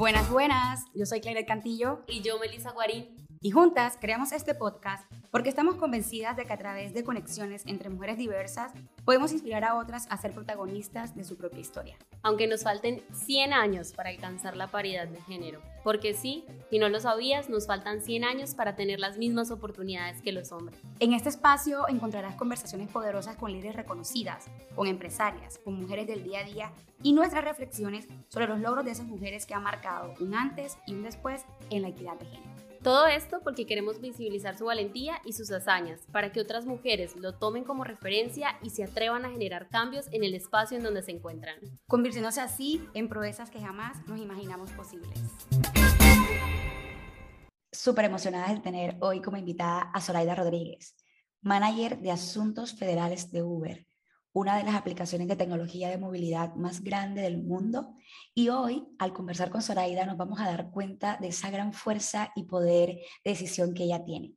Buenas, buenas. Yo soy Claire Cantillo. Y yo, Melissa Guarín. Y juntas creamos este podcast porque estamos convencidas de que a través de conexiones entre mujeres diversas podemos inspirar a otras a ser protagonistas de su propia historia. Aunque nos falten 100 años para alcanzar la paridad de género. Porque sí, si no lo sabías, nos faltan 100 años para tener las mismas oportunidades que los hombres. En este espacio encontrarás conversaciones poderosas con líderes reconocidas, con empresarias, con mujeres del día a día y nuestras reflexiones sobre los logros de esas mujeres que han marcado un antes y un después en la equidad de género. Todo esto porque queremos visibilizar su valentía y sus hazañas, para que otras mujeres lo tomen como referencia y se atrevan a generar cambios en el espacio en donde se encuentran. Convirtiéndose así en proezas que jamás nos imaginamos posibles. Súper emocionada de tener hoy como invitada a Zoraida Rodríguez, manager de Asuntos Federales de Uber una de las aplicaciones de tecnología de movilidad más grande del mundo. Y hoy, al conversar con Zoraida, nos vamos a dar cuenta de esa gran fuerza y poder de decisión que ella tiene.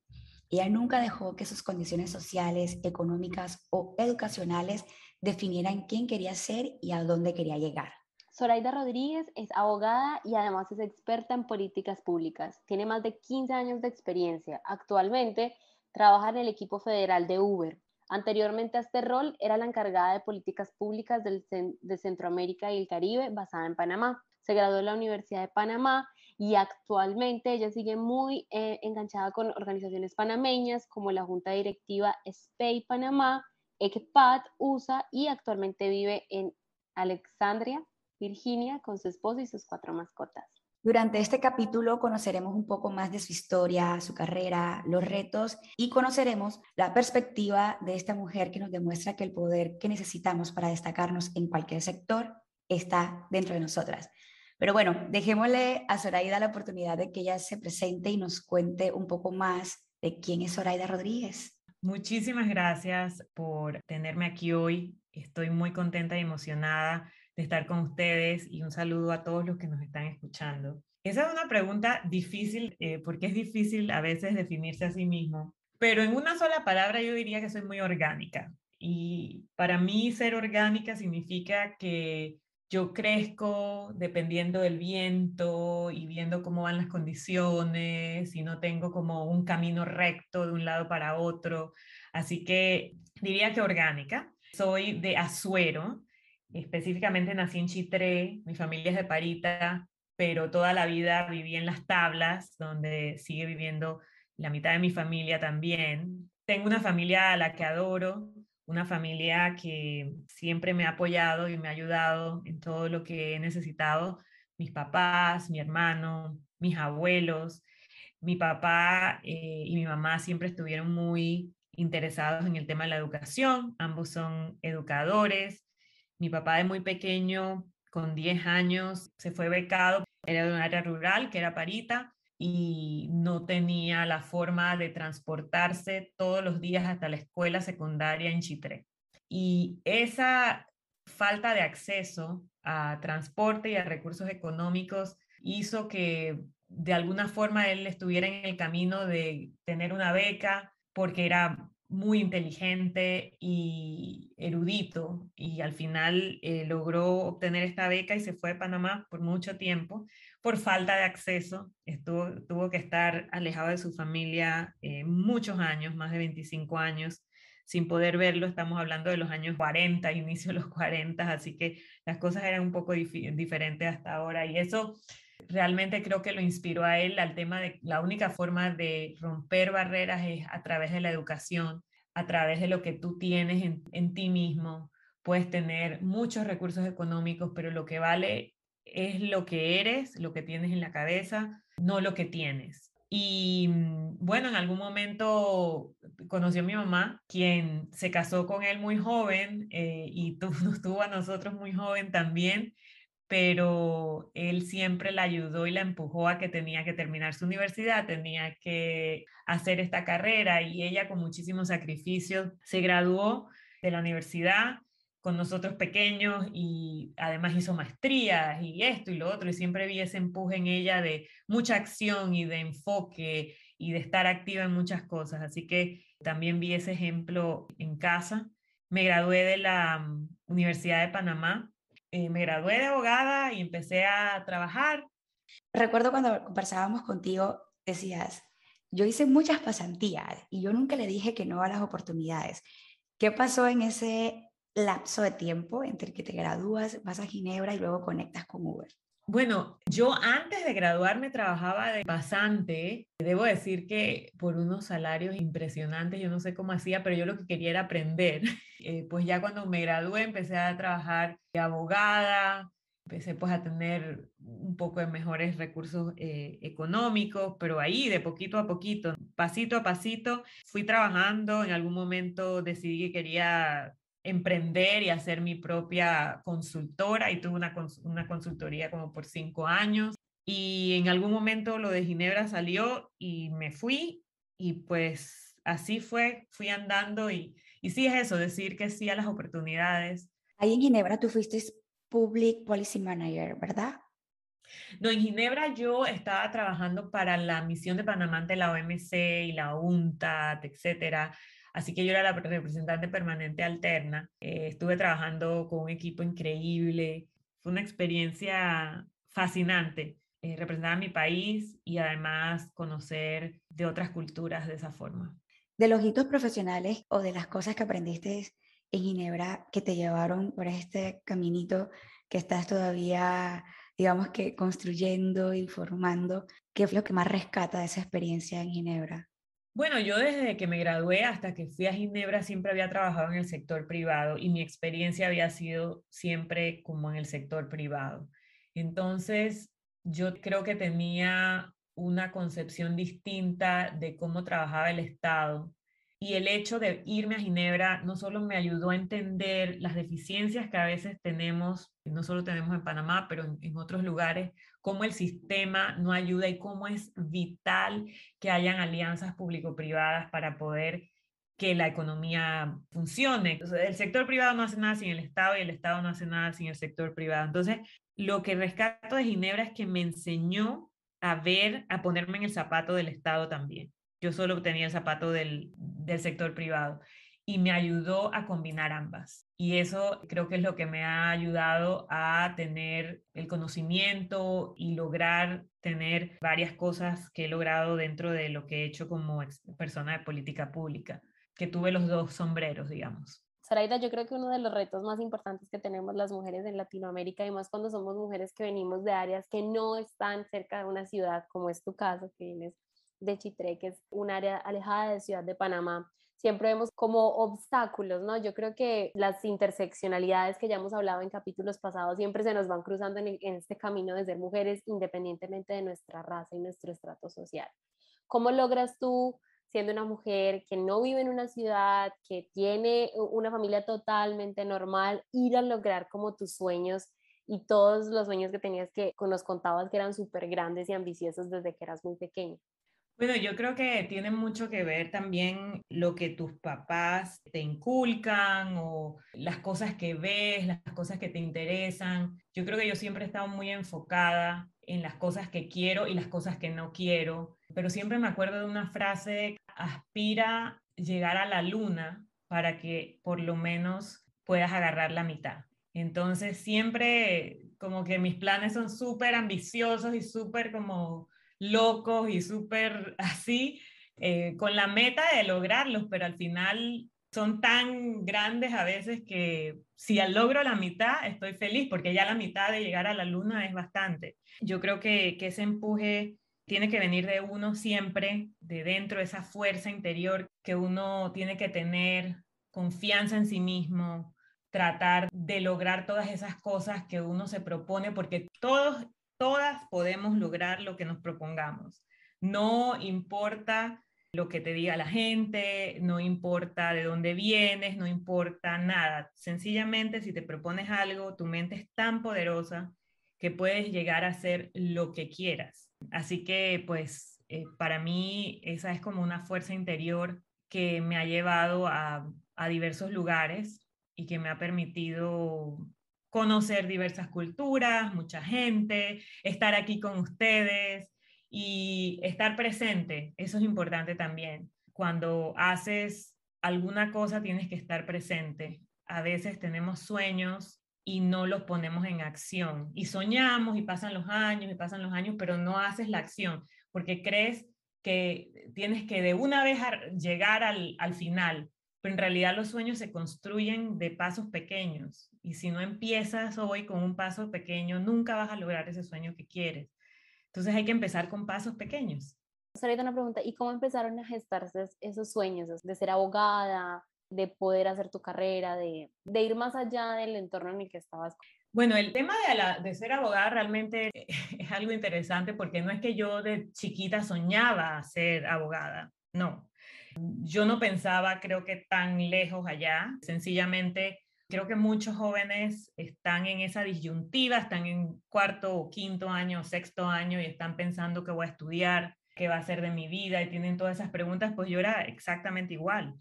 Ella nunca dejó que sus condiciones sociales, económicas o educacionales definieran quién quería ser y a dónde quería llegar. Zoraida Rodríguez es abogada y además es experta en políticas públicas. Tiene más de 15 años de experiencia. Actualmente trabaja en el equipo federal de Uber, Anteriormente a este rol era la encargada de políticas públicas de Centroamérica y el Caribe basada en Panamá. Se graduó en la Universidad de Panamá y actualmente ella sigue muy eh, enganchada con organizaciones panameñas como la Junta Directiva SPEI Panamá, ECPAT, USA y actualmente vive en Alexandria, Virginia, con su esposo y sus cuatro mascotas. Durante este capítulo conoceremos un poco más de su historia, su carrera, los retos y conoceremos la perspectiva de esta mujer que nos demuestra que el poder que necesitamos para destacarnos en cualquier sector está dentro de nosotras. Pero bueno, dejémosle a Zoraida la oportunidad de que ella se presente y nos cuente un poco más de quién es Zoraida Rodríguez. Muchísimas gracias por tenerme aquí hoy. Estoy muy contenta y emocionada de estar con ustedes y un saludo a todos los que nos están escuchando. Esa es una pregunta difícil eh, porque es difícil a veces definirse a sí mismo, pero en una sola palabra yo diría que soy muy orgánica. Y para mí ser orgánica significa que yo crezco dependiendo del viento y viendo cómo van las condiciones y no tengo como un camino recto de un lado para otro. Así que diría que orgánica. Soy de Azuero, Específicamente nací en Chitré, mi familia es de Parita, pero toda la vida viví en las tablas, donde sigue viviendo la mitad de mi familia también. Tengo una familia a la que adoro, una familia que siempre me ha apoyado y me ha ayudado en todo lo que he necesitado. Mis papás, mi hermano, mis abuelos, mi papá eh, y mi mamá siempre estuvieron muy interesados en el tema de la educación. Ambos son educadores, mi papá de muy pequeño, con 10 años, se fue becado, era de un área rural, que era Parita, y no tenía la forma de transportarse todos los días hasta la escuela secundaria en Chitré. Y esa falta de acceso a transporte y a recursos económicos hizo que de alguna forma él estuviera en el camino de tener una beca porque era muy inteligente y erudito y al final eh, logró obtener esta beca y se fue a Panamá por mucho tiempo por falta de acceso. Estuvo, tuvo que estar alejado de su familia eh, muchos años, más de 25 años, sin poder verlo. Estamos hablando de los años 40, inicio de los 40, así que las cosas eran un poco diferentes hasta ahora y eso realmente creo que lo inspiró a él al tema de la única forma de romper barreras es a través de la educación, a través de lo que tú tienes en, ti mismo. Puedes tener muchos recursos económicos, pero lo que vale es lo que eres, lo que tienes en la cabeza, no lo que tienes. Y mm, bueno, en algún momento conoció a mi mamá, quien se casó con él muy joven eh, y nos tuvo a nosotros muy joven también pero él siempre la ayudó y la empujó a que tenía que terminar su universidad, tenía que hacer esta carrera y ella con muchísimos sacrificios se graduó de la universidad con nosotros pequeños y además hizo maestrías y esto y lo otro y siempre vi ese empuje en ella de mucha acción y de enfoque y de estar activa en muchas cosas. Así que también vi ese ejemplo en casa. Me gradué de la mm, Universidad de Panamá eh, me gradué de abogada y empecé a trabajar Recuerdo cuando conversábamos contigo, decías, yo hice muchas pasantías y yo nunca le dije que no a las oportunidades. ¿Qué pasó en ese lapso de tiempo entre que te gradúas, vas a Ginebra y luego conectas con Uber? Bueno, yo antes de graduarme trabajaba de pasante. Debo decir que por unos salarios impresionantes, yo no sé cómo hacía, pero yo lo que quería era aprender. Eh, pues ya cuando me gradué empecé a trabajar de abogada, empecé pues a tener un poco de mejores recursos eh, económicos, pero ahí de poquito a poquito, pasito a pasito, fui trabajando. En algún momento decidí que quería emprender y hacer mi propia consultora y tuve una, una consultoría como por cinco años. Y en algún momento lo de Ginebra salió y me fui y pues así fue, fui andando y, y sí es eso, decir que sí a las oportunidades. Ahí en Ginebra tú fuiste Public Policy Manager, ¿verdad? No, en Ginebra yo estaba trabajando para la misión de Panamá ante la OMC y la UNTAD, etcétera. Así que yo era la representante permanente alterna. Eh, estuve trabajando con un equipo increíble. Fue una experiencia fascinante eh, representar a mi país y además conocer de otras culturas de esa forma. De los hitos profesionales o de las cosas que aprendiste en Ginebra que te llevaron por este caminito que estás todavía, digamos que construyendo y formando, ¿qué es lo que más rescata de esa experiencia en Ginebra? Bueno, yo desde que me gradué hasta que fui a Ginebra siempre había trabajado en el sector privado y mi experiencia había sido siempre como en el sector privado. Entonces, yo creo que tenía una concepción distinta de cómo trabajaba el Estado y el hecho de irme a Ginebra no solo me ayudó a entender las deficiencias que a veces tenemos, no solo tenemos en Panamá, pero en, otros lugares, cómo el sistema no ayuda y cómo es vital que hayan alianzas público-privadas para poder que la economía funcione. el sector privado no hace nada sin el Estado y el Estado no hace nada sin el sector privado. Entonces, lo que rescato de Ginebra es que me enseñó a ver, a ponerme en el zapato del Estado también. Yo solo tenía el zapato del, del sector privado y me ayudó a combinar ambas. Y eso creo que es lo que me ha ayudado a tener el conocimiento y lograr tener varias cosas que he logrado dentro de lo que he hecho como persona de política pública, que tuve los dos sombreros, digamos. Saraida, yo creo que uno de los retos más importantes que tenemos las mujeres en Latinoamérica, y más cuando somos mujeres que venimos de áreas que no están cerca de una ciudad, como es tu caso, que vienes de Chitré, que es un área alejada de Ciudad de Panamá, siempre vemos como obstáculos, ¿no? Yo creo que las interseccionalidades que ya hemos hablado en capítulos pasados siempre se nos van cruzando en, este camino de ser mujeres independientemente de nuestra raza y nuestro estrato social. ¿Cómo logras tú, siendo una mujer que no vive en una ciudad, que tiene una familia totalmente normal, ir a lograr como tus sueños y todos los sueños que tenías que nos contabas que eran súper grandes y ambiciosos desde que eras muy pequeña? Bueno, yo creo que tiene mucho que ver también lo que tus papás te inculcan o las cosas que ves, las cosas que te interesan. Yo creo que yo siempre he estado muy enfocada en las cosas que quiero y las cosas que no quiero, pero siempre me acuerdo de una frase, aspira llegar a la luna para que por lo menos puedas agarrar la mitad. Entonces siempre como que mis planes son súper ambiciosos y súper como locos y súper así, eh, con la meta de lograrlos, pero al final son tan grandes a veces que si logro la mitad, estoy feliz, porque ya la mitad de llegar a la luna es bastante. Yo creo que, que ese empuje tiene que venir de uno siempre, de dentro, esa fuerza interior que uno tiene que tener, confianza en sí mismo, tratar de lograr todas esas cosas que uno se propone, porque todos todas podemos lograr lo que nos propongamos. No importa lo que te diga la gente, no importa de dónde vienes, no importa nada. Sencillamente, si te propones algo, tu mente es tan poderosa que puedes llegar a hacer lo que quieras. Así que, pues, eh, para mí esa es como una fuerza interior que me ha llevado a, a diversos lugares y que me ha permitido conocer diversas culturas, mucha gente, estar aquí con ustedes y estar presente. Eso es importante también. Cuando haces alguna cosa tienes que estar presente. A veces tenemos sueños y no los ponemos en acción. Y soñamos y pasan los años y pasan los años, pero no haces la acción porque crees que tienes que de una vez llegar al, al final, pero en realidad los sueños se construyen de pasos pequeños. Y si no empiezas hoy con un paso pequeño, nunca vas a lograr ese sueño que quieres. Entonces hay que empezar con pasos pequeños. Ahorita una pregunta, ¿y cómo empezaron a gestarse esos sueños de ser abogada, de poder hacer tu carrera, de, de ir más allá del entorno en el que estabas? Bueno, el tema de, la, de, ser abogada realmente es algo interesante porque no es que yo de chiquita soñaba ser abogada, no. Yo no pensaba, creo que tan lejos allá, sencillamente creo que muchos jóvenes están en esa disyuntiva, están en cuarto o quinto año, sexto año y están pensando qué voy a estudiar, qué va a ser de mi vida y tienen todas esas preguntas, pues yo era exactamente igual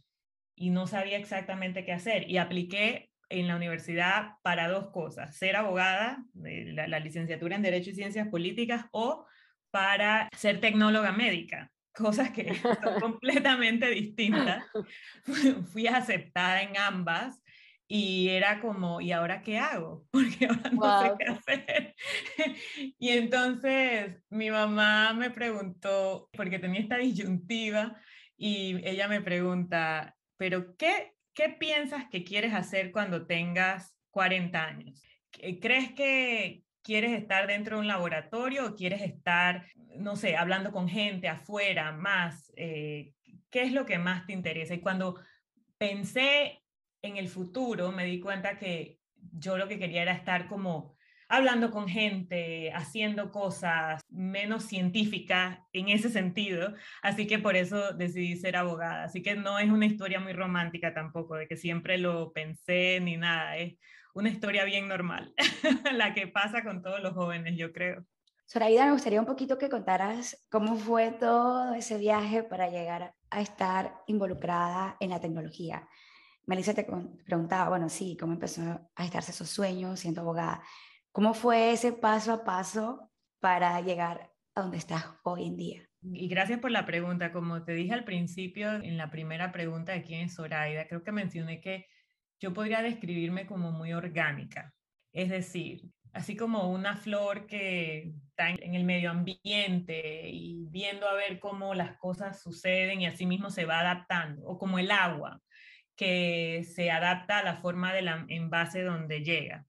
y no sabía exactamente qué hacer y apliqué en la universidad para dos cosas, ser abogada, la, la licenciatura en Derecho y Ciencias Políticas o para ser tecnóloga médica cosas que son completamente distintas. Fui aceptada en ambas y era como, ¿y ahora qué hago? Porque ahora no sé qué hacer. y entonces mi mamá me preguntó, porque tenía esta disyuntiva, y ella me pregunta, ¿pero qué, qué piensas que quieres hacer cuando tengas 40 años? ¿Crees que quieres estar dentro de un laboratorio o quieres estar, no sé, hablando con gente afuera más? Eh, ¿Qué es lo que más te interesa? Y cuando pensé en el futuro me di cuenta que yo lo que quería era estar como hablando con gente, haciendo cosas menos científicas en ese sentido, así que por eso decidí ser abogada. Así que no es una historia muy romántica tampoco, de que siempre lo pensé ni nada, una historia bien normal, la que pasa con todos los jóvenes, yo creo. Zoraida, me gustaría un poquito que contaras cómo fue todo ese viaje para llegar a estar involucrada en la tecnología. Melissa te preguntaba, bueno, sí, cómo empezó a estarse esos sueños siendo abogada. ¿Cómo fue ese paso a paso para llegar a donde estás hoy en día? Y gracias por la pregunta. Como te dije al principio, en la primera pregunta de quién es Zoraida, creo que mencioné que yo podría describirme como muy orgánica. Es decir, así como una flor que está en el medio ambiente y viendo a ver cómo las cosas suceden y así mismo se va adaptando, o como el agua que se adapta a la forma del envase donde llega.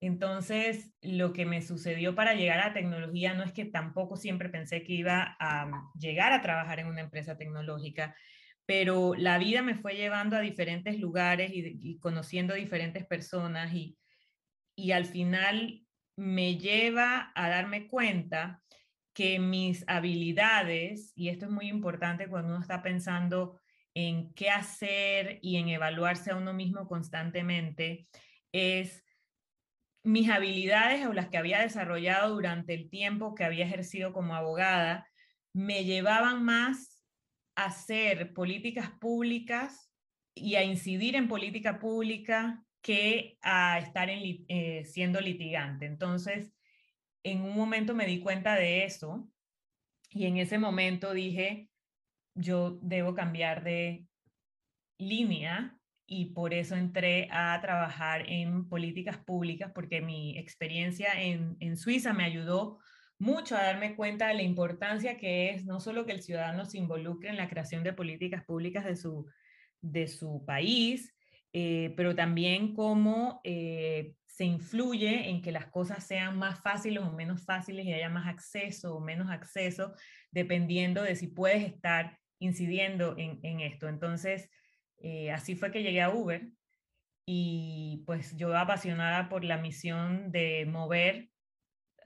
Entonces, lo que me sucedió para llegar a tecnología no es que tampoco siempre pensé que iba a llegar a trabajar en una empresa tecnológica, pero la vida me fue llevando a diferentes lugares y, conociendo diferentes personas y, y al final me lleva a darme cuenta que mis habilidades, y esto es muy importante cuando uno está pensando en qué hacer y en evaluarse a uno mismo constantemente es mis habilidades o las que había desarrollado durante el tiempo que había ejercido como abogada me llevaban más hacer políticas públicas y a incidir en política pública que a estar eh, siendo litigante. Entonces, en un momento me di cuenta de eso y en ese momento dije, yo debo cambiar de línea y por eso entré a trabajar en políticas públicas porque mi experiencia en, en, Suiza me ayudó mucho a darme cuenta de la importancia que es no solo que el ciudadano se involucre en la creación de políticas públicas de su, de su país, eh, pero también cómo eh, se influye en que las cosas sean más fáciles o menos fáciles y haya más acceso o menos acceso, dependiendo de si puedes estar incidiendo en, esto. Entonces, eh, así fue que llegué a Uber y pues yo apasionada por la misión de mover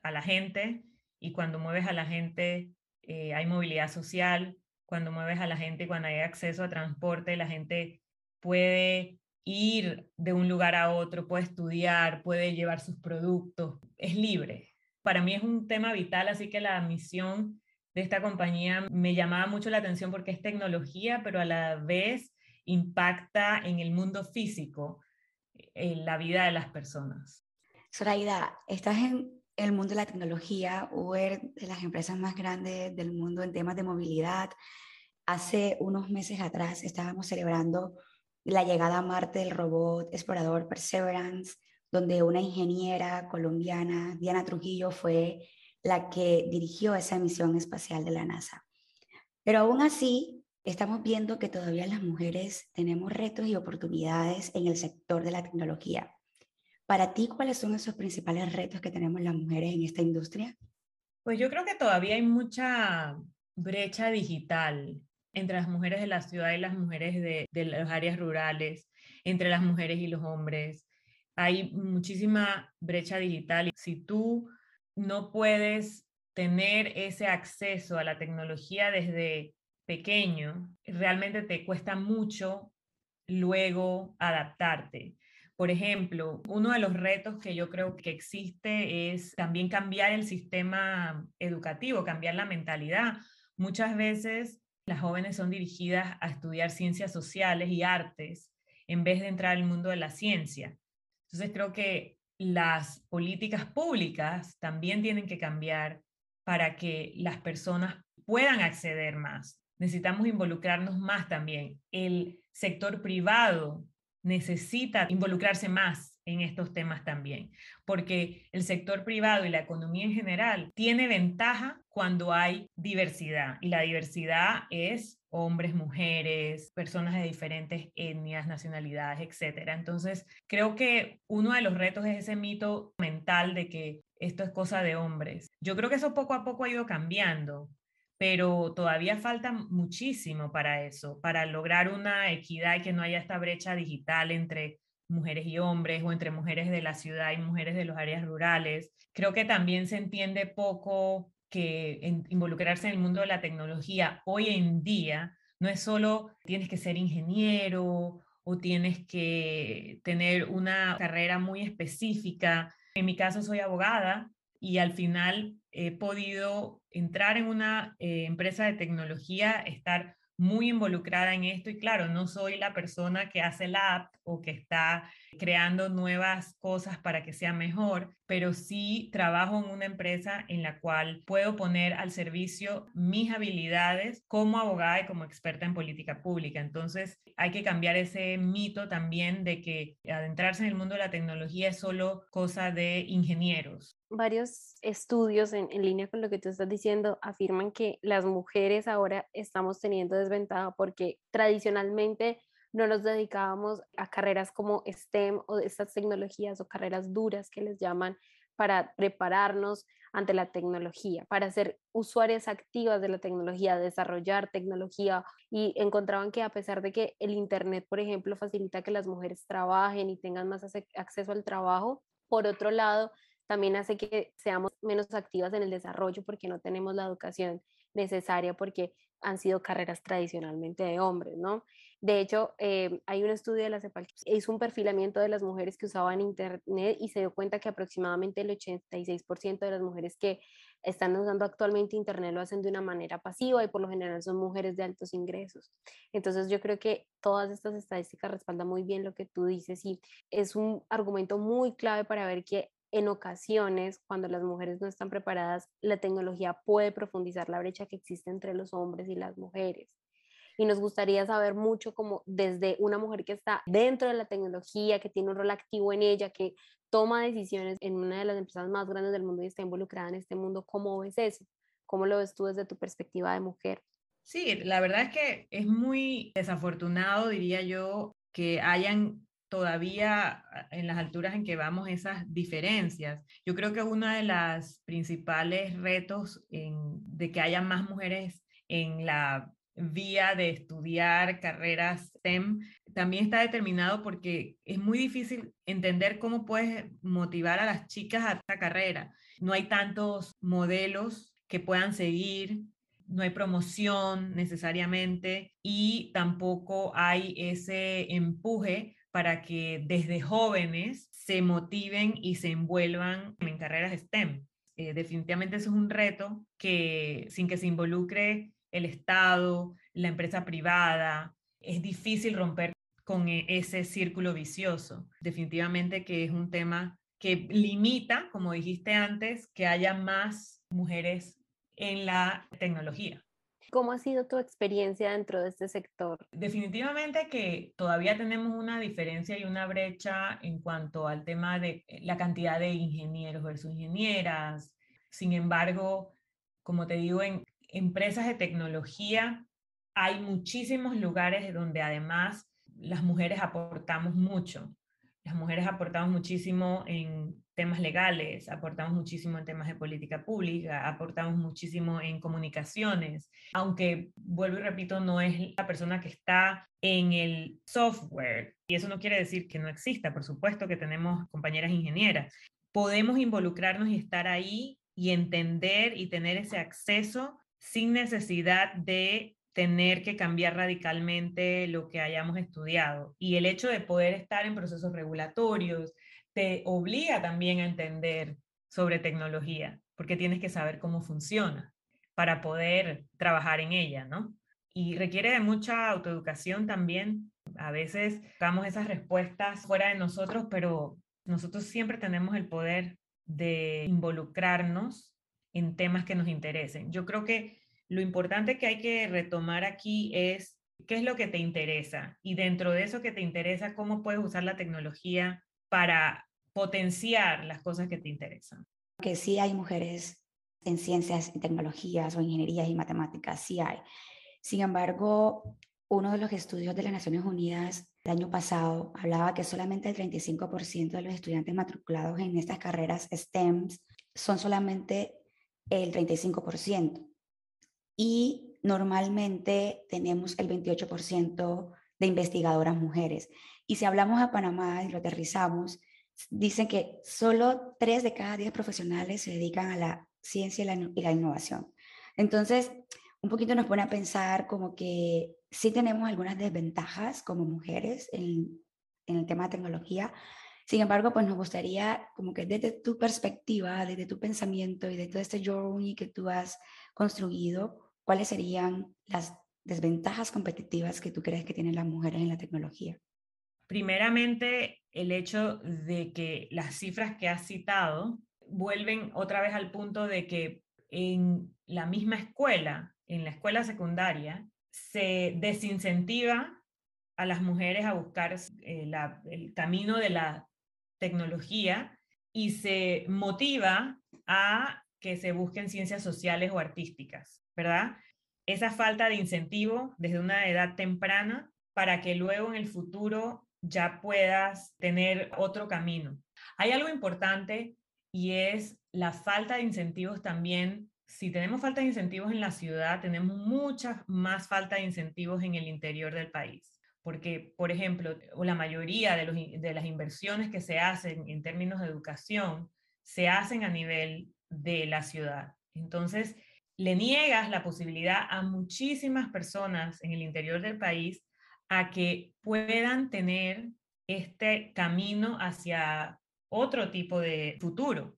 a la gente y cuando mueves a la gente eh, hay movilidad social, cuando mueves a la gente, cuando hay acceso a transporte, la gente puede ir de un lugar a otro, puede estudiar, puede llevar sus productos, es libre. Para mí es un tema vital, así que la misión de esta compañía me llamaba mucho la atención porque es tecnología, pero a la vez impacta en el mundo físico, en la vida de las personas. Zoraida, estás en el mundo de la tecnología, Uber, de las empresas más grandes del mundo en temas de movilidad. Hace unos meses atrás estábamos celebrando la llegada a Marte del robot explorador Perseverance, donde una ingeniera colombiana, Diana Trujillo, fue la que dirigió esa misión espacial de la NASA. Pero aún así, estamos viendo que todavía las mujeres tenemos retos y oportunidades en el sector de la tecnología. Para ti, ¿cuáles son esos principales retos que tenemos las mujeres en esta industria? Pues yo creo que todavía hay mucha brecha digital entre las mujeres de la ciudad y las mujeres de, las áreas rurales, entre las mujeres y los hombres. Hay muchísima brecha digital si tú no puedes tener ese acceso a la tecnología desde pequeño, realmente te cuesta mucho luego adaptarte. Por ejemplo, uno de los retos que yo creo que existe es también cambiar el sistema educativo, cambiar la mentalidad. Muchas veces las jóvenes son dirigidas a estudiar ciencias sociales y artes en vez de entrar al mundo de la ciencia. Entonces creo que las políticas públicas también tienen que cambiar para que las personas puedan acceder más. Necesitamos involucrarnos más también. El sector privado necesita involucrarse más en estos temas también, porque el sector privado y la economía en general tiene ventaja cuando hay diversidad y la diversidad es hombres, mujeres, personas de diferentes etnias, nacionalidades, etcétera. Entonces, creo que uno de los retos es ese mito mental de que esto es cosa de hombres. Yo creo que eso poco a poco ha ido cambiando pero todavía falta muchísimo para eso, para lograr una equidad y que no haya esta brecha digital entre mujeres y hombres o entre mujeres de la ciudad y mujeres de las áreas rurales. Creo que también se entiende poco que involucrarse en el mundo de la tecnología hoy en día no es solo tienes que ser ingeniero o tienes que tener una carrera muy específica. En mi caso soy abogada y al final he podido entrar en una eh, empresa de tecnología, estar muy involucrada en esto y claro, no soy la persona que hace la app o que está creando nuevas cosas para que sea mejor, pero sí trabajo en una empresa en la cual puedo poner al servicio mis habilidades como abogada y como experta en política pública. Entonces hay que cambiar ese mito también de que adentrarse en el mundo de la tecnología es solo cosa de ingenieros varios estudios en, línea con lo que tú estás diciendo afirman que las mujeres ahora estamos teniendo desventaja porque tradicionalmente no nos dedicábamos a carreras como STEM o estas tecnologías o carreras duras que les llaman para prepararnos ante la tecnología, para ser usuarias activas de la tecnología, desarrollar tecnología. Y encontraban que a pesar de que el Internet, por ejemplo, facilita que las mujeres trabajen y tengan más acceso al trabajo, por otro lado, también hace que seamos menos activas en el desarrollo porque no tenemos la educación necesaria porque han sido carreras tradicionalmente de hombres, ¿no? De hecho, eh, hay un estudio de la CEPAL que hizo un perfilamiento de las mujeres que usaban Internet y se dio cuenta que aproximadamente el 86% de las mujeres que están usando actualmente Internet lo hacen de una manera pasiva y por lo general son mujeres de altos ingresos. Entonces yo creo que todas estas estadísticas respaldan muy bien lo que tú dices y es un argumento muy clave para ver que en ocasiones, cuando las mujeres no están preparadas, la tecnología puede profundizar la brecha que existe entre los hombres y las mujeres. Y nos gustaría saber mucho como desde una mujer que está dentro de la tecnología, que tiene un rol activo en ella, que toma decisiones en una de las empresas más grandes del mundo y está involucrada en este mundo, ¿cómo ves eso? ¿Cómo lo ves tú desde tu perspectiva de mujer? Sí, la verdad es que es muy desafortunado, diría yo, que hayan todavía en las alturas en que vamos esas diferencias. Yo creo que uno de los principales retos de que haya más mujeres en la vía de estudiar carreras STEM también está determinado porque es muy difícil entender cómo puedes motivar a las chicas a esta carrera. No hay tantos modelos que puedan seguir, no hay promoción necesariamente y tampoco hay ese empuje para que desde jóvenes se motiven y se envuelvan en carreras STEM. Eh, definitivamente eso es un reto que sin que se involucre el Estado, la empresa privada, es difícil romper con e, ese círculo vicioso. Definitivamente que es un tema que limita, como dijiste antes, que haya más mujeres en la tecnología. ¿Cómo ha sido tu experiencia dentro de este sector? Definitivamente que todavía tenemos una diferencia y una brecha en cuanto al tema de la cantidad de ingenieros versus ingenieras. Sin embargo, como te digo, en empresas de tecnología hay muchísimos lugares donde además las mujeres aportamos mucho. Las mujeres aportamos muchísimo en temas legales, aportamos muchísimo en temas de política pública, aportamos muchísimo en comunicaciones, aunque vuelvo y repito, no es la persona que está en el software. Y eso no quiere decir que no exista, por supuesto que tenemos compañeras ingenieras. Podemos involucrarnos y estar ahí y entender y tener ese acceso sin necesidad de tener que cambiar radicalmente lo que hayamos estudiado. Y el hecho de poder estar en procesos regulatorios te obliga también a entender sobre tecnología, porque tienes que saber cómo funciona para poder trabajar en ella, ¿no? Y requiere de mucha autoeducación también. A veces damos esas respuestas fuera de nosotros, pero nosotros siempre tenemos el poder de involucrarnos en temas que nos interesen. Yo creo que lo importante que hay que retomar aquí es qué es lo que te interesa y dentro de eso que te interesa, cómo puedes usar la tecnología para potenciar las cosas que te interesan. Que sí hay mujeres en ciencias y tecnologías o ingenierías y matemáticas, sí hay. Sin embargo, uno de los estudios de las Naciones Unidas el año pasado hablaba que solamente el 35% de los estudiantes matriculados en estas carreras STEM son solamente el 35% y normalmente tenemos el 28% de investigadoras mujeres. Y si hablamos a Panamá y lo aterrizamos, dicen que solo 3 de cada 10 profesionales se dedican a la ciencia y la, innovación. Entonces, un poquito nos pone a pensar como que sí tenemos algunas desventajas como mujeres en, en el tema de tecnología, sin embargo, pues nos gustaría como que desde tu perspectiva, desde tu pensamiento y de todo este journey que tú has construido, ¿cuáles serían las desventajas competitivas que tú crees que tienen las mujeres en la tecnología? Primeramente, el hecho de que las cifras que has citado vuelven otra vez al punto de que en la misma escuela, en la escuela secundaria, se desincentiva a las mujeres a buscar eh, el camino de la tecnología y se motiva a que se busquen ciencias sociales o artísticas. ¿verdad? Esa falta de incentivo desde una edad temprana para que luego en el futuro ya puedas tener otro camino. Hay algo importante y es la falta de incentivos también. Si tenemos falta de incentivos en la ciudad, tenemos mucha más falta de incentivos en el interior del país. Porque, por ejemplo, la mayoría de, de las inversiones que se hacen en términos de educación se hacen a nivel de la ciudad. Entonces, le niegas la posibilidad a muchísimas personas en el interior del país a que puedan tener este camino hacia otro tipo de futuro.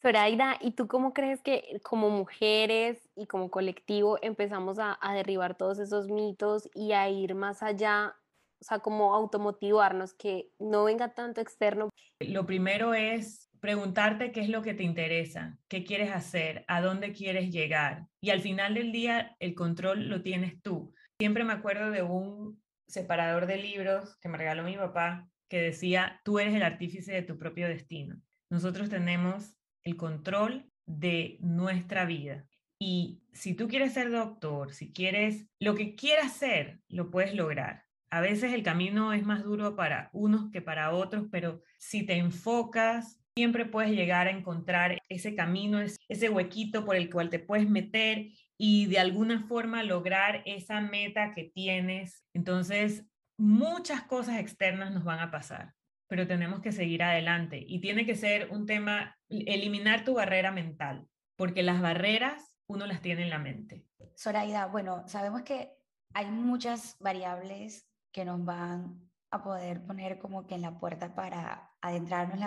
Zoraida, ¿y tú cómo crees que como mujeres y como colectivo empezamos a, a, derribar todos esos mitos y a ir más allá, o sea, como automotivarnos, que no venga tanto externo? Lo primero es preguntarte qué es lo que te interesa, qué quieres hacer, a dónde quieres llegar. Y al final del día el control lo tienes tú. Siempre me acuerdo de un separador de libros que me regaló mi papá que decía, tú eres el artífice de tu propio destino. Nosotros tenemos el control de nuestra vida. Y si tú quieres ser doctor, si quieres, lo que quieras ser, lo puedes lograr. A veces el camino es más duro para unos que para otros, pero si te enfocas, siempre puedes llegar a encontrar ese camino, ese huequito por el cual te puedes meter y de alguna forma lograr esa meta que tienes. Entonces, muchas cosas externas nos van a pasar, pero tenemos que seguir adelante y tiene que ser un tema, eliminar tu barrera mental, porque las barreras uno las tiene en la mente. Zoraida, bueno, sabemos que hay muchas variables que nos van a poder poner como que en la puerta para adentrarnos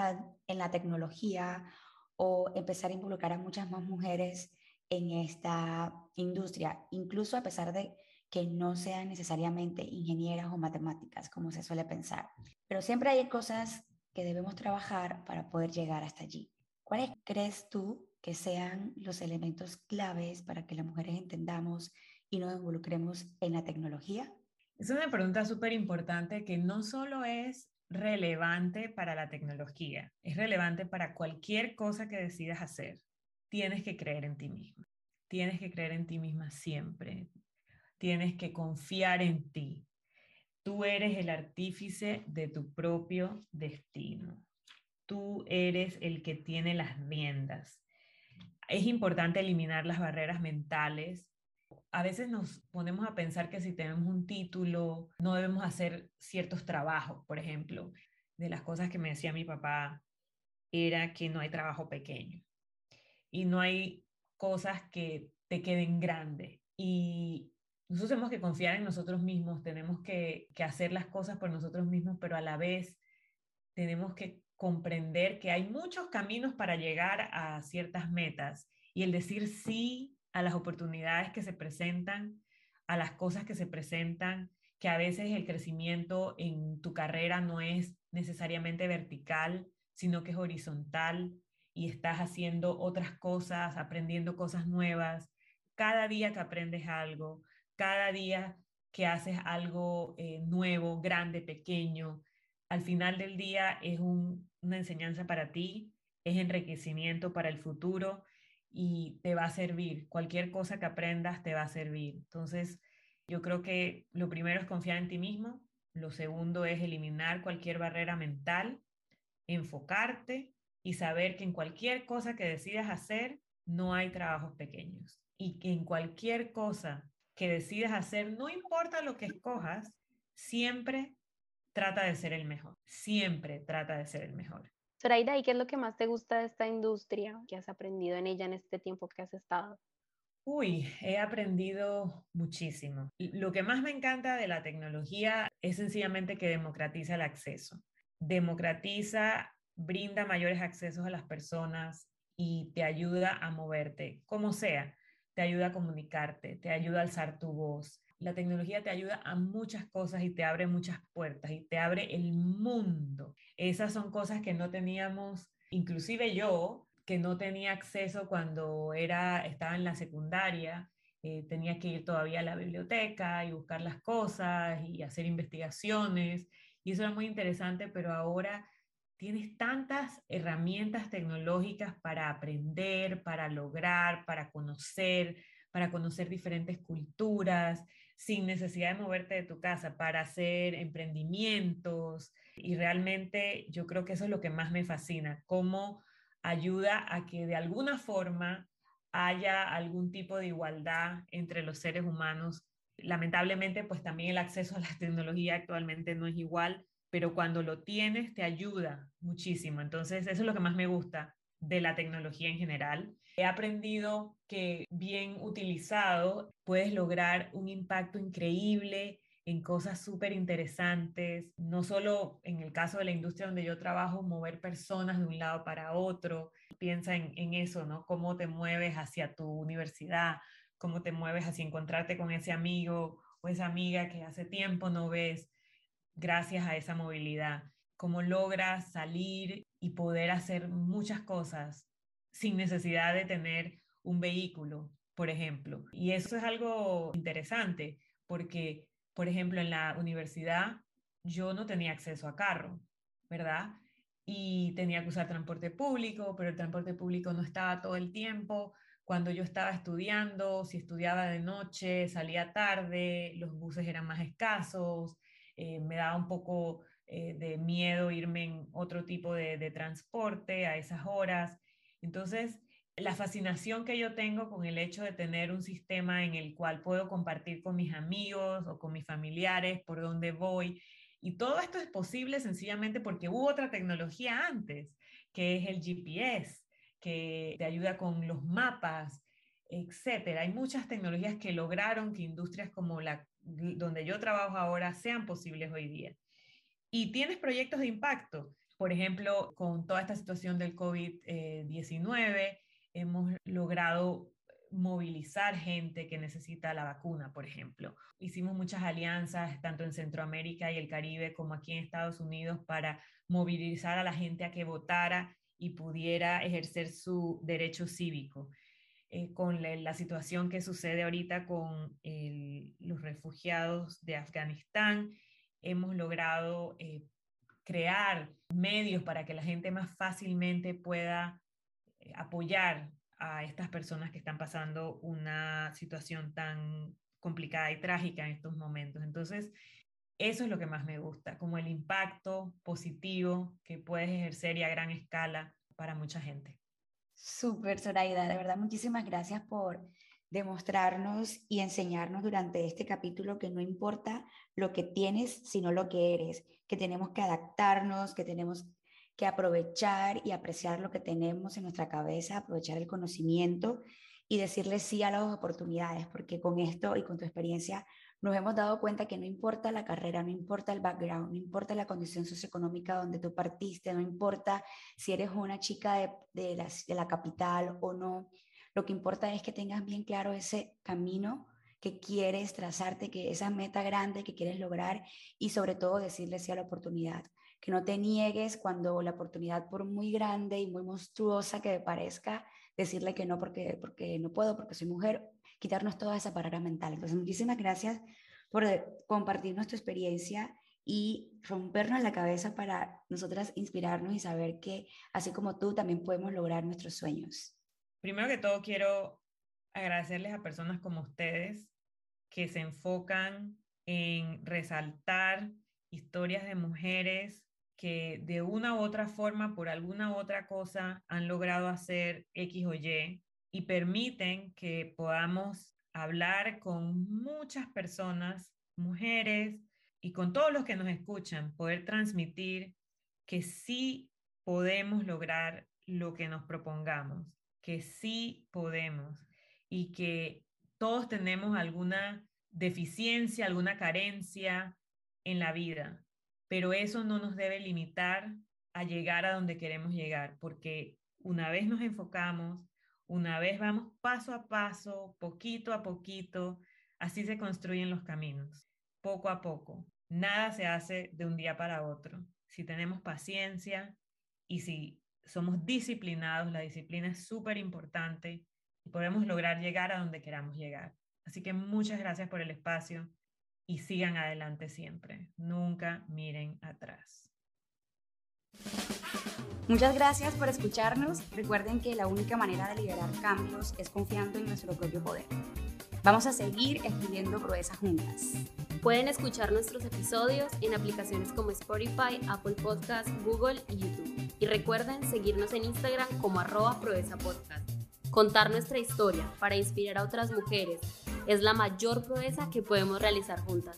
en la, tecnología o empezar a involucrar a muchas más mujeres en esta industria, incluso a pesar de que no sean necesariamente ingenieras o matemáticas, como se suele pensar. Pero siempre hay cosas que debemos trabajar para poder llegar hasta allí. ¿Cuáles crees tú que sean los elementos claves para que las mujeres entendamos y nos involucremos en la tecnología? Es una pregunta súper importante que no solo es relevante para la tecnología, es relevante para cualquier cosa que decidas hacer. Tienes que creer en ti misma. Tienes que creer en ti misma siempre. Tienes que confiar en ti. Tú eres el artífice de tu propio destino. Tú eres el que tiene las riendas. Es importante eliminar las barreras mentales a veces nos ponemos a pensar que si tenemos un título no debemos hacer ciertos trabajos, por ejemplo. De las cosas que me decía mi papá era que no hay trabajo pequeño y no hay cosas que te queden grandes. Y nosotros tenemos que confiar en nosotros mismos, tenemos que, que hacer las cosas por nosotros mismos, pero a la vez tenemos que comprender que hay muchos caminos para llegar a ciertas metas y el decir sí a las oportunidades que se presentan, a las cosas que se presentan, que a veces el crecimiento en tu carrera no es necesariamente vertical, sino que es horizontal y estás haciendo otras cosas, aprendiendo cosas nuevas. Cada día que aprendes algo, cada día que haces algo eh, nuevo, grande, pequeño, al final del día es una enseñanza para ti, es enriquecimiento para el futuro y te va a servir. Cualquier cosa que aprendas te va a servir. Entonces, yo creo que lo primero es confiar en ti mismo, lo segundo es eliminar cualquier barrera mental, enfocarte y saber que en cualquier cosa que decidas hacer no hay trabajos pequeños y que en cualquier cosa que decidas hacer, no importa lo que escojas, siempre trata de ser el mejor, siempre trata de ser el mejor. Zoraida, ¿y qué es lo que más te gusta de esta industria que has aprendido en ella en este tiempo que has estado? Uy, he aprendido muchísimo. Lo que más me encanta de la tecnología es sencillamente que democratiza el acceso. Democratiza, brinda mayores accesos a las personas y te ayuda a moverte, como sea. Te ayuda a comunicarte, te ayuda a alzar tu voz, la tecnología te ayuda a muchas cosas y te abre muchas puertas y te abre el mundo. Esas son cosas que no teníamos, inclusive yo, que no tenía acceso cuando era, estaba en la secundaria, eh, tenía que ir todavía a la biblioteca y buscar las cosas y hacer investigaciones. Y eso era muy interesante, pero ahora tienes tantas herramientas tecnológicas para aprender, para lograr, para conocer, para conocer diferentes culturas, sin necesidad de moverte de tu casa para hacer emprendimientos. Y realmente yo creo que eso es lo que más me fascina, cómo ayuda a que de alguna forma haya algún tipo de igualdad entre los seres humanos. Lamentablemente, pues también el acceso a la tecnología actualmente no es igual, pero cuando lo tienes te ayuda muchísimo. Entonces, eso es lo que más me gusta de la tecnología en general. He aprendido que bien utilizado puedes lograr un impacto increíble en cosas súper interesantes, no solo en el caso de la industria donde yo trabajo, mover personas de un lado para otro. Piensa en, en eso, ¿no? Cómo te mueves hacia tu universidad, cómo te mueves hacia encontrarte con ese amigo o esa amiga que hace tiempo no ves gracias a esa movilidad. Cómo logras salir y poder hacer muchas cosas sin necesidad de tener un vehículo, por ejemplo. Y eso es algo interesante porque, por ejemplo, en la universidad yo no tenía acceso a carro, ¿verdad? Y tenía que usar transporte público, pero el transporte público no estaba todo el tiempo. Cuando yo estaba estudiando, si estudiaba de noche, salía tarde, los buses eran más escasos, eh, me daba un poco eh, de miedo irme en otro tipo de, de transporte a esas horas. Entonces, la fascinación que yo tengo con el hecho de tener un sistema en el cual puedo compartir con mis amigos o con mis familiares por dónde voy. Y todo esto es posible sencillamente porque hubo otra tecnología antes, que es el GPS, que te ayuda con los mapas, etcétera. Hay muchas tecnologías que lograron que industrias como la donde yo trabajo ahora sean posibles hoy día. Y tienes proyectos de impacto. Por ejemplo, con toda esta situación del COVID-19, hemos logrado movilizar gente que necesita la vacuna, por ejemplo. Hicimos muchas alianzas, tanto en Centroamérica y el Caribe como aquí en Estados Unidos, para movilizar a la gente a que votara y pudiera ejercer su derecho cívico. eh, con la, situación que sucede ahorita con los refugiados de Afganistán. Hemos logrado eh, crear medios para que la gente más fácilmente pueda eh, apoyar a estas personas que están pasando una situación tan complicada y trágica en estos momentos. Entonces, eso es lo que más me gusta, como el impacto positivo que puedes ejercer y a gran escala para mucha gente. Súper, Zoraida, de verdad, muchísimas gracias por demostrarnos y enseñarnos durante este capítulo que no importa lo que tienes, sino lo que eres, que tenemos que adaptarnos, que tenemos que aprovechar y apreciar lo que tenemos en nuestra cabeza, aprovechar el conocimiento y decirle sí a las oportunidades, porque con esto y con tu experiencia nos hemos dado cuenta que no importa la carrera, no importa el background, no importa la condición socioeconómica donde tú partiste, no importa si eres una chica de, de, la, de la capital o no, lo que importa es que tengas bien claro ese camino que quieres trazarte, que esa meta grande que quieres lograr y sobre todo decirle sí a la oportunidad, que no te niegues cuando la oportunidad por muy grande y muy monstruosa que parezca, decirle que no porque, porque no puedo, porque soy mujer quitarnos toda esa barrera mental. Entonces, muchísimas gracias por eh, compartir nuestra experiencia y rompernos la cabeza para nosotras inspirarnos y saber que así como tú también podemos lograr nuestros sueños. Primero que todo quiero agradecerles a personas como ustedes que se enfocan en resaltar historias de mujeres que de una u otra forma, por alguna u otra cosa, han logrado hacer X o Y y permiten que podamos hablar con muchas personas, mujeres y con todos los que nos escuchan, poder transmitir que sí podemos lograr lo que nos propongamos, que sí podemos y que todos tenemos alguna deficiencia, alguna carencia en la vida, pero eso no nos debe limitar a llegar a donde queremos llegar, porque una vez nos enfocamos, una vez vamos paso a paso, poquito a poquito, así se construyen los caminos, poco a poco. Nada se hace de un día para otro. Si tenemos paciencia y si somos disciplinados, la disciplina es súper importante y podemos lograr llegar a donde queramos llegar. Así que muchas gracias por el espacio y sigan adelante siempre. Nunca miren atrás. Muchas gracias por escucharnos. Recuerden que la única manera de liderar cambios es confiando en nuestro propio poder. Vamos a seguir escribiendo proezas juntas. Pueden escuchar nuestros episodios en aplicaciones como Spotify, Apple Podcasts, Google y YouTube. Y recuerden seguirnos en Instagram como arroba proeza podcast. Contar nuestra historia para inspirar a otras mujeres es la mayor proeza que podemos realizar juntas.